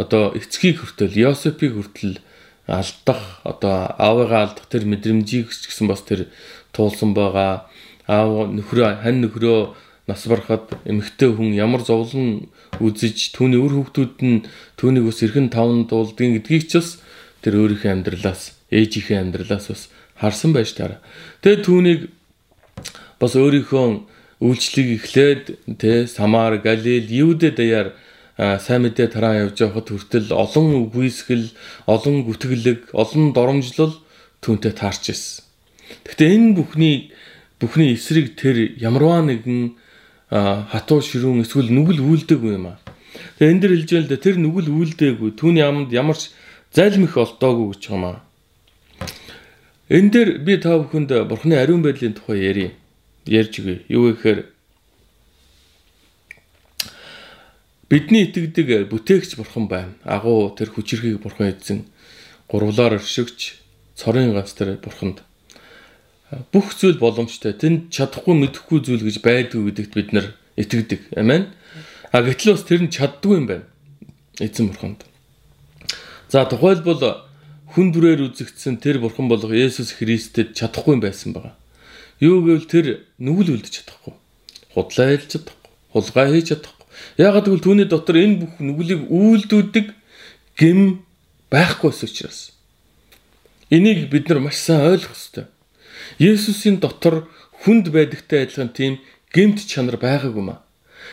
одоо эцгийг хүртэл Йосепийг хүртэл алдах одоо аавыгаа алдах тэр мэдрэмжийг ч гэсэн бас тэр туулсан байгаа. Аав нөхрөө хань нөхрөө нас барахад эмэгтэй хүн ямар зовлон үзэж түүний үр хөвгтүүд нь түүнийг бас эрхэн таван дуулдгийн гэдгийг ч бас тэр өөрийнхөө амьдралаас ээжийнхээ амьдралаас бас харсан байж таараа. Тэгээд түүнийг бас өөрийнхөө үйлчлэгийг эхлээд тэ Самар, Галил, Юудэ даяар сайн мэдээ тараа явж байхад хүртэл олон үгүйсгэл, олон гүтгэлэг, олон доромжлол түүнтэй таарч ирсэн. Гэхдээ энэ бүхний бүхний эсрэг тэр ямарваа нэгэн хатуу ширүүн эсвэл нүгэл үйлдэггүй юм аа. Тэгээ энэ дэр хэлж байл да тэр нүгэл үйлдэггүй түүний амд ямар ч зайлмих олдоогүй гэж юм аа. Энэ дээр би та бүхэнд бурхны ариун байдлын тухай ярив ярьж өгье. Юу гэхээр бидний итгэдэг бүтээгч бурхан байна. Агуу тэр хүчрхийг бурхан эзэн гурвлаар өршигч цорын ганц тэр бурханд бүх зүйл боломжтой. Тэнд чадахгүй мэдэхгүй зүйл гэж байдгүй гэдэгт бид нар итгэдэг. Амен. А гэтэл бас тэр нь чаддгүй юм байна. Эзэн бурханд. За тухайлбал хүн бүрээр үзэгдсэн тэр бурхан болох Есүс Христэд чадахгүй байсан байгаа. Юу гэвэл тэр нүгэл үлдэж чадахгүй. Худлаа хэлж чадахгүй. Хулгай хийж чадахгүй. Яагаад гэвэл түүний дотор энэ бүх нүглийг үйлдүүлдэг гэм байхгүйс учраас. Энийг бид нар маш сайн ойлгох ёстой. Есүсийн дотор хүнд байдагтай адилхан тийм гемт чанар байгаагүй маа.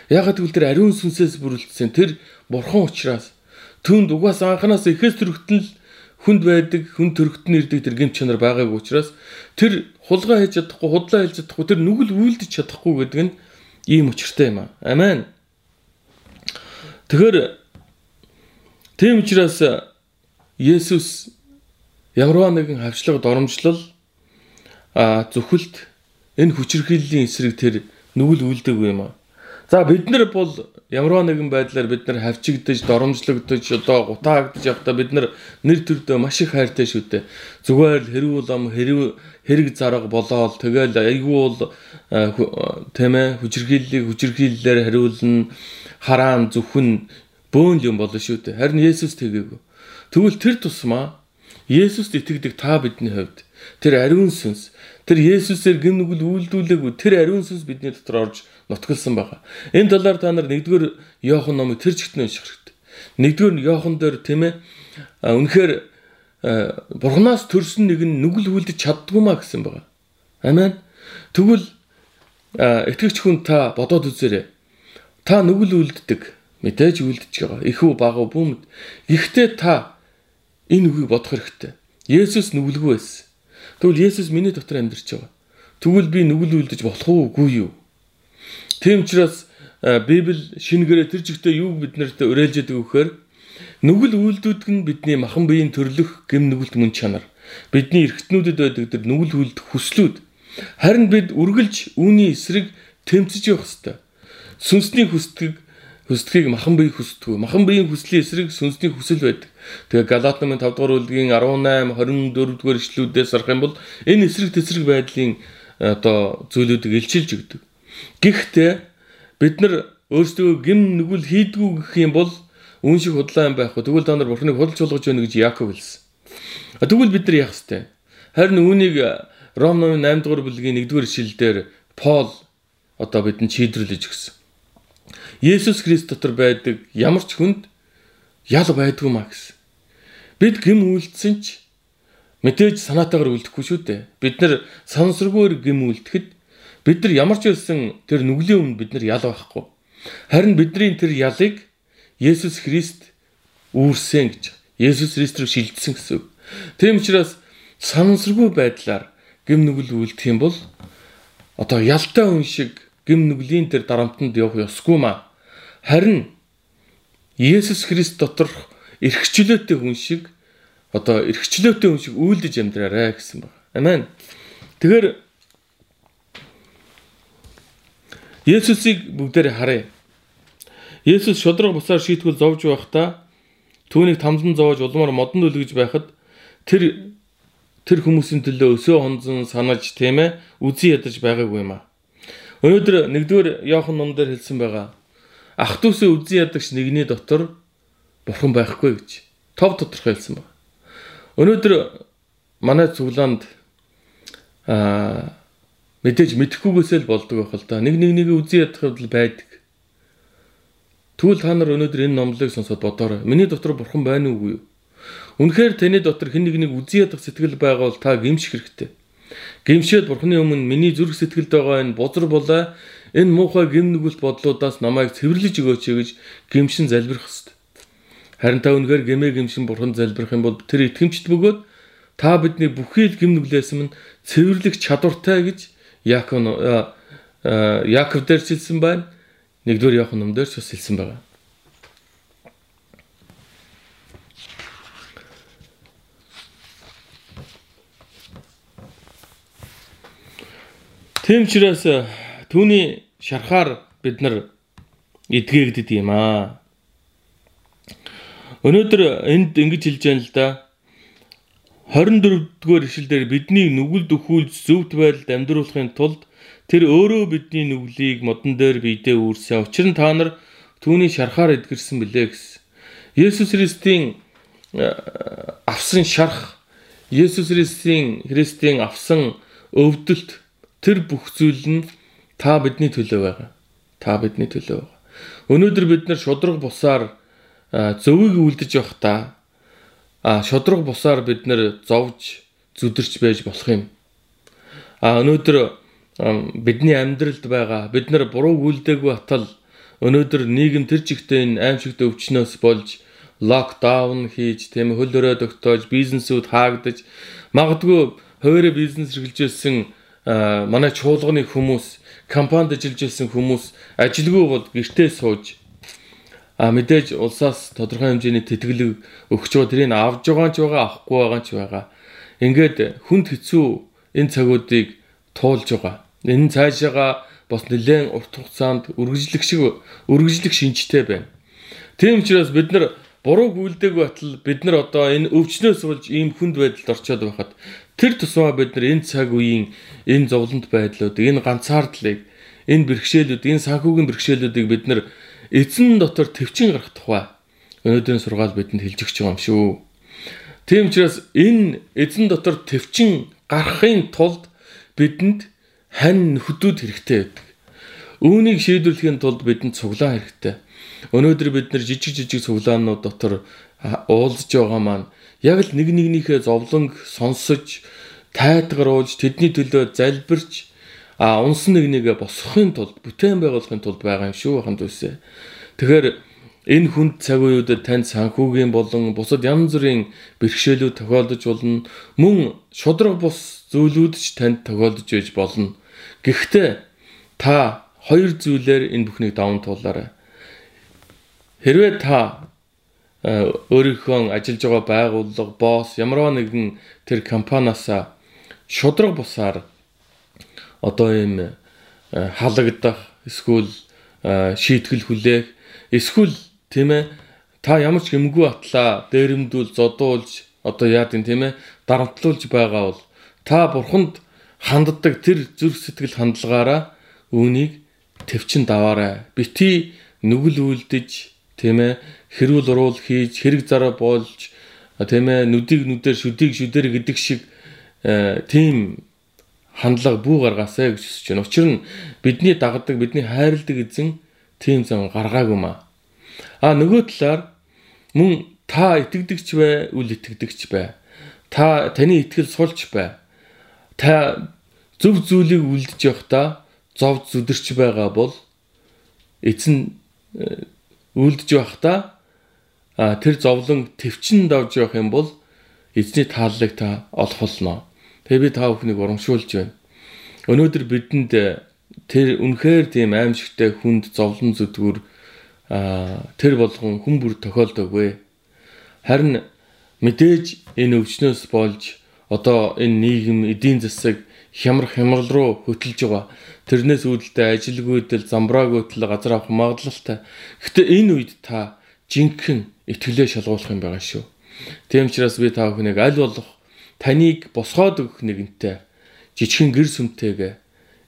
Яагаад гэвэл тэр ариун сүнсээс бүрэлдсэн тэр бурхан учраас түнд угаас анханаас эхээс төрөлтөн л хүнд байдаг, хүн төрөгтөн ирдэг тэр гэмт чанар байгаагүй учраас тэр хулгай хийж чадахгүй, худлаа хийж чадахгүй, тэр нүгэл үйлдэж чадахгүй гэдэг нь ийм учиртай юм аа. Амен. Тэгэхээр тийм учраас Есүс ямарваа нэгэн хавчлага доромжлол а зөвхөлт энэ хүчирхийллийн эсрэг тэр нүгэл үйлдэггүй юм аа. За бид нар бол ямарваа нэгэн байдлаар бид нар хавчигдж, доромжлогдож, одоо гутаагдж явахдаа бид нар нэр төрдөө маш их хайртай шүү дээ. Зүгээр л хэрүүл ам хэрэг хэрэг зарга болоод тэгэл айгүй бол тийм ээ хүчирхийллийг хүчирхийллээр хариулна хараан зөвхөн бөөн юм болно шүү дээ. Харин Есүс тэгээгүй. Тэгвэл тэр тусмаа Есүст итгэдэг та бидний хувьд тэр ариун сүнс тэр Есүсээр гин нүгэл үйлдүүлээгүй тэр ариун сүнс бидний дотор орж нутгалсан байгаа. Энэ талаар та нар нэгдүгээр Иохан номыг тэр чигт нь унших хэрэгтэй. Нэгдүгээр нь Иохан дээр тийм ээ үнэхээр Бурханаас төрсөн нэг нь нүгэл үлдэж чаддгүй маа гэсэн байгаа. Амен. Тэгвэл итгэгч хүн та бодоод үзээрэй. Та нүгэл үлддэг. Мэдээж үлдэж байгаа. Их үү бага үү бүүмд. Гэхдээ та энэ үгийг бодох хэрэгтэй. Есүс нүгэлгүй байсан. Тэгвэл Есүс миний дотор амьдарч байгаа. Тэгвэл би нүгэл үлдэж болох уугүй юу? Тийм учраас Библи шингэрээ тэр жигтэй юу биднэрт уриалж яадаг вөхөр нүгэл үйлдүүд нь бидний махан биеийн төрлөх гэм нүгэлт мөн чанар. Бидний эргэтнүүдэд байдаг тэр нүгэл үйлдэх хүслүүд харин бид үргэлж үүний эсрэг тэмцэж явах ёстой. Сүнсний хүсдэг хүсдгийг махан бие хүсдэг. Махан биеийн хүслийн эсрэг сүнсний хүсэл байдаг. Тэгээ Галат номын 5 дугаар бүлгийн 18 24 дугаар ишлүүдээс харах юм бол энэ эсрэг тесрэг байдлын одоо зүйлүүдийг илчилж өгдөг. Гэхдээ бид нар өөрсдөө гим нүгэл хийдгүү гэх юм бол үн шиг худлаа юм байхгүй. Тэгвэл та нар бурхныг худалж болгож байна гэж Яаков хэлсэн. Тэгвэл бид нар яах вэ? Харин үүнийг Ром номын 8 дугаар бүлгийн 1-р ишлэлдэр Пол одоо бидэнд шийдвэрлэж өгсөн. Есүс Христ дотор байдаг ямар ч хүнд ял байдгүй маа гэсэн. Бид гим үйлдсэн ч мэдээж санаатаагаар үлдэхгүй шүү дээ. Бид нар сансргүйр гим үлдэхэд бид нар ямар ч байсан тэр нүглийн өмнө бид нар ял байхгүй. Харин бидний тэр ялыг Есүс Христ үүрсэн гэж Есүс Христ рүү шилжсэн гэсэн. Тийм учраас санамсаргүй байдлаар гим нүгэл үлдэх юм бол одоо ялтай хүн шиг гим нүглийн тэр дарамтанд явах ёсгүй маа. Харин Есүс Христ дотор эрхчлөөтэй хүн шиг одоо эрхчлөөтэй хүн шиг үйлдэж амьдраарай гэсэн байна. Амен. Тэгэхээр Есүсийг бүгдээр харъя. Есүс шудраг бусаар шийтгүүл зовж байхдаа түүнийг тамдан зовоож улмаар модон үлгэж байхад тэр тэр хүмүүсийн төлөө өсөө хонзон санаж тийм ээ үзий ядаж байгаагүй юм аа. Өнөөдөр нэгдүгээр Иохан ном дээр хэлсэн байгаа. Ах トゥ усээ үзий ядагч нэгний дотор бурхан байхгүй гэж тов тодорхой хэлсэн байна. Өнөөдөр манай цуглаанд аа мэдээж мэдхгүйгээсээ л болдог байх л да. Нэг нэг нэг үзий ядах л байдаг. Тэгвэл та нар өнөөдөр энэ номлыг сонсоод бодоорой. Миний дотор бурхан байна уугүй юу? Үнэхээр таны дотор хэн нэг нэг үзий ядах сэтгэл байгаа бол та гимших хэрэгтэй. Гимшээд бурханы өмнө миний зүрх сэтгэлд байгаа энэ бузар булаа энэ муухай гим нүгэлт бодлуудаас намайг цэвэрлэж өгөөч гэж гимшин залбирах хэрэгтэй. Харин та үнэхээр гэмээ гимшин бурхан залбирах юм бол тэр итгэмжт бөгөөд та бидний бүхий л гим нүглээс минь цэвэрлэх чадвартай гэж Яаков Яаков дээр хэлсэн байна. Нэгдүгээр Иохан ном дээр ч бас хэлсэн байгаа. Тийм учраас түүний шарахаар бид нар эдгээгдэт юм аа. Өнөөдөр энд ингэж хэлж байна л да. 24-р ишлэлээр бидний нүгэл дөхүүлж зөвхт байдалд амьдруулахын тулд Тэр өөрөө бидний нүглийг модон дээр биедээ үүрсэн. Учир нь та нар түүний шарахаар эдгэрсэн билээ гэсэн. Есүс Христийн э, авсан шарах, Есүс Христийн Христийн авсан өвдөлт тэр бүх зүйл нь та бидний төлөө байгаа. Та бидний төлөө байгаа. Өнөөдөр бид нар шудраг бусаар э, зөвийг үлдэж явахдаа а шудраг бусаар бид нар зовж зүдэрч байж болох юм. А өнөөдөр бидний амьдралд байгаа бид нар буруу үйлдээгүй атал өнөөдөр нийгэм тэр чигтээ энэ аимшигт өвчнөөс болж локдаун хийж тийм хөл өрөө тогтоож бизнесүүд хаагдаж магадгүй хуваарь бизнес эргэлжүүлсэн манай чуулганы хүмүүс компанид ажиллаж байсан хүмүүс ажилгүй бол гэртээ сууж а мэдээж улсаас тодорхой хэмжээний тэтгэлэг өгч байгаа тэрийг авж байгаа ч байгаа авахгүй байгаа ч байгаа. Ингээд хүнд хэцүү энэ цагуудыг туулж байгаа. Энэ цаашаага бас нэлээд урт хугацаанд үргэлжлэх шиг үргэлжлэх шинжтэй байна. Тийм учраас бид нар буруу гүйлдэггүй батал бид нар одоо энэ өвчнөөс болж ийм хүнд байдалд орчоод байхад тэр тусмаа бид нар энэ цаг үеийн энэ зовлонт байдлууд, энэ ганцаардлыг, энэ бэрхшээлүүд, энэ санхүүгийн бэрхшээлүүдийг бид нар эзэн дотор төвчин гарах тухай өнөөдрийн сургаал бидэнд хэлж өгч байгаа юм шүү. Тийм учраас энэ эзэн дотор төвчин гарахын тулд бидэнд хань хөдүүд хэрэгтэй байдаг. Үүнийг шийдвэрлэхийн тулд бидэнд цуглаан хэрэгтэй. Өнөөдөр бид нар жижиг жижиг цуглаанууд дотор уулзж байгаа маань яг л нэг нэгнийхээ зовлонг сонсож, тайтгаруулж, тэдний төлөө залбирч а унсан нэг нэгэ босгохын тулд, бүтээн байгуулахын тулд байгаа юм шүү ханд үсэ. Тэгэхээр энэ хүнд цаг үеүүдэд танд санхүүгийн болон бусад янз бүрийн бэрхшээлүүд тохиолдож болно. Мөн шудраг бус зүйлүүд ч танд тохиолдож байж болно. Гэхдээ та хоёр зүйлээр энэ бүхнийг даван туулаарай. Хэрвээ та өөрийнхөө ажиллаж байгаа байгууллага, босс ямар нэгэн тэр компаниас шудраг бусаар одоо ийм э, халагдах эсвэл э, шийтгэл хүлээх Эсвэл тийм ээ та ямар ч гэмгүй атлаа дээрэмдүүл зодуулж одоо яа гэв тийм ээ дарамтлуулж байгаа бол та бурханд ханддаг тэр зүрх сэтгэл хандлагаараа үүнийг төвчин даваарай. Бити нүгэл үлдэж тийм ээ хэрүүл уруул хийж хэрэг зараа болж тийм ээ нүдийг нүдээр шүдийг шүдээр гэдэг шиг тийм хандлага бүү гаргаасаа гэж хүсэж байна. Учир нь бидний дагдаг, бидний хайрладаг эзэн тийм зам гаргаагүй маа. А нөгөө талаар мөн та итгэдэгч бай, үл итгэдэгч бай. Та таны итгэл сулж бай. Та зөв зүйлийг үлдэж явахдаа зов зүдэрч байгаа бол эзэн үлдэж байхдаа тэр зовлон төвчин давж явах юм бол эзний тааллыг та олох болно. Тэгээ би та бүхнийг урамшуулж байна. Өнөөдөр бидэнд тэр үнэхээр тийм аимшигтай хүнд зовлон зүдгүр тэр болгон хүн бүр тохиолдоггүй. Харин мэдээж энэ өвчнөөс болж одоо энэ нийгэм эдийн засаг хямар хямрал руу хөтлөж байгаа. Тэрнээс үүдэлтэй ажилгүйдэл замбраагүйтэл газар авах магадлалтай. Гэтэ энэ үед та жинхэнэ итгэлээ шалгуулах юм байгаа шүү. Тийм учраас би та бүхнийг аль болох таныг босгоод өгөх нэгэнтэй жижигхэн гэр сүмтэйгээ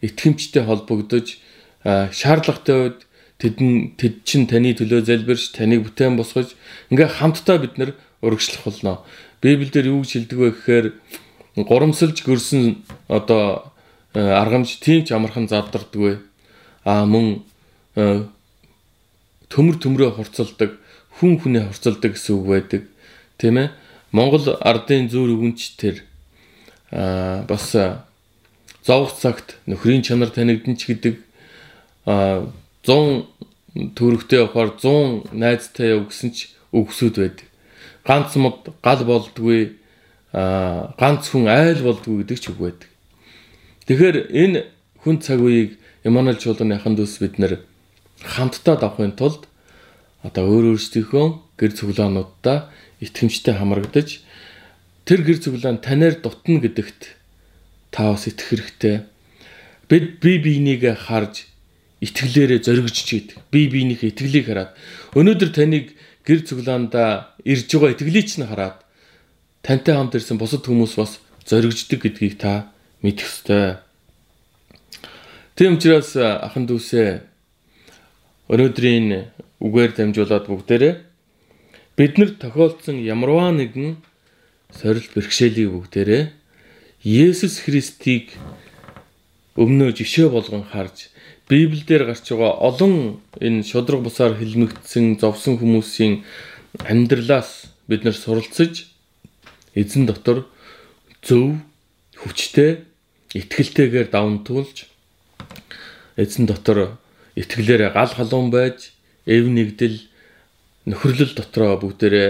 итгэмжтэй холбогдож шаардлагатай үед тэдэн тэд чин таны төлөө залбирч таныг бүтээн босгож ингээ хамтдаа бид нар урагшлах болно. Библиэлд юу гэж хэлдэг вэ гэхээр горомсолж гөрсөн одоо аргамж тийм ч амархан задардаггүй. А мөн төмөр төмрөө хурцалдаг хүн хүнээ хорцолдог гэсэн үг байдаг. Тийм ээ. Монгол ардын зүүр өвөнч тэр аа бас зовх цагт нөхрийн чанар танигдэн ч гэдэг аа 100 төрөгтэй явахаар 100 найзтай яв гэсэн ч өгсөд байдаг. Ганц мод гал болдгүй аа ганц хүн айл болдгүй гэдэг ч үг байдаг. Тэгэхээр энэ хүн цаг үеийг Эммануэл чуулганы ахын дүүс бид нэр хамтдаа давахын тулд одоо өөр өөрсдийнхөө гэр цуглаануудаа итгэмжтэй хамрагдаж тэр гэр цуглаан танаар дутна гэдэгт та бас итгэх хэрэгтэй. Бид бие биенийгээ харж итгэлээрээ зоригж чийдэг. Бие биенийхээ итгэлийг хараад өнөөдөр таныг гэр цуглаандаа ирж байгаа итгэлийг ч хараад тантай хамт ирсэн бусад хүмүүс бас зоригждаг гэдгийг та мэдэх ёстой. Тийм учраас ахан дүүсээ өнөөдрийн үгээр дамжуулаад бүгдээрээ бид нар тохиолдсон ямарваа нэгэн сорил бэрхшээлийг бүгдээрээ Есүс Христийг өмнөө жишээ болгон харж Библиэлд гарч байгаа олон энэ шудраг бусаар хэлмэгдсэн зовсон хүмүүсийн амьдралаас бид нар суралцж эзэн дотор зөв хүчтэй итгэлтэйгээр даван туулж эзэн дотор итгэлээрээ гал халуун байж эв нэгдэл нөхөрлөл дотроо бүгдээрээ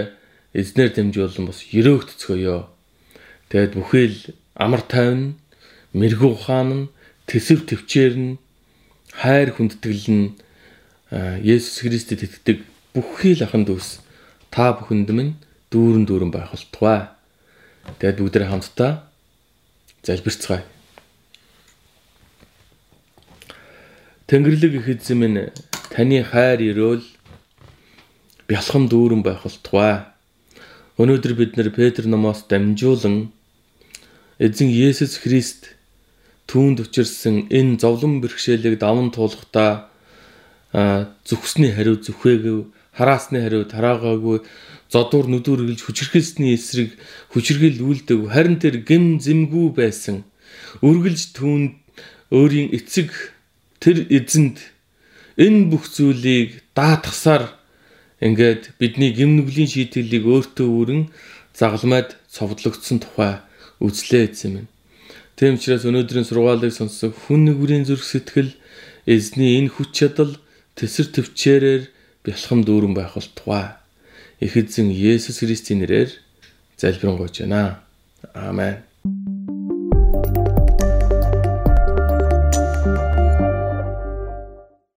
эзнэр дамжуулан бас өрөөгдцгөөё. Тэгэд бүхэл амар тайван, мэрэгүү ухаан төсөв төвчээр нь, хайр хүндэтгэл нь Есүс Христэд итгэдэг бүхий л ахын дүүс та бүхэнд минь дүүрэн дүүрэн байх болтугай. Тэгэд бүгдээ хамтдаа залбирцгаая. Тэнгэрлэг их эзэн минь таны хайр өрөөл бялхам дүүрэн байх болтугай. Өнөөдөр бид нэр Петр номоос дамжуулан эзэн Есүс Христ түүнд учирсан энэ зовлон бэрхшээлийг даван туулахдаа зүхсний хариу зүхээгүй хараасны хариу тараагаагүй зодуур нүдүр гэлж хүчрхэлсний эсрэг хүчрхэл үлдэг харин тэр гэм зэмгүй байсан үргэлж түүнд өөрийн эцэг тэр эзэнд Энэ бүх зүйлийг даатгасаар ингээд бидний гимнүглийн шийтгэлийг өөртөө үрэн загалмайд цовдлогдсон тухай үзлээ гэсэн юм. Тийм учраас өнөөдрийн сургаалыг сонссон хүн нэгүрийн зүрх сэтгэл эзний энэ хүч чадал тесэр төвчээрээр бялхам дүүрэн байх бол тугай. Их эзэн Есүс Христийн нэрээр залбирanгуйж байна. Аамен.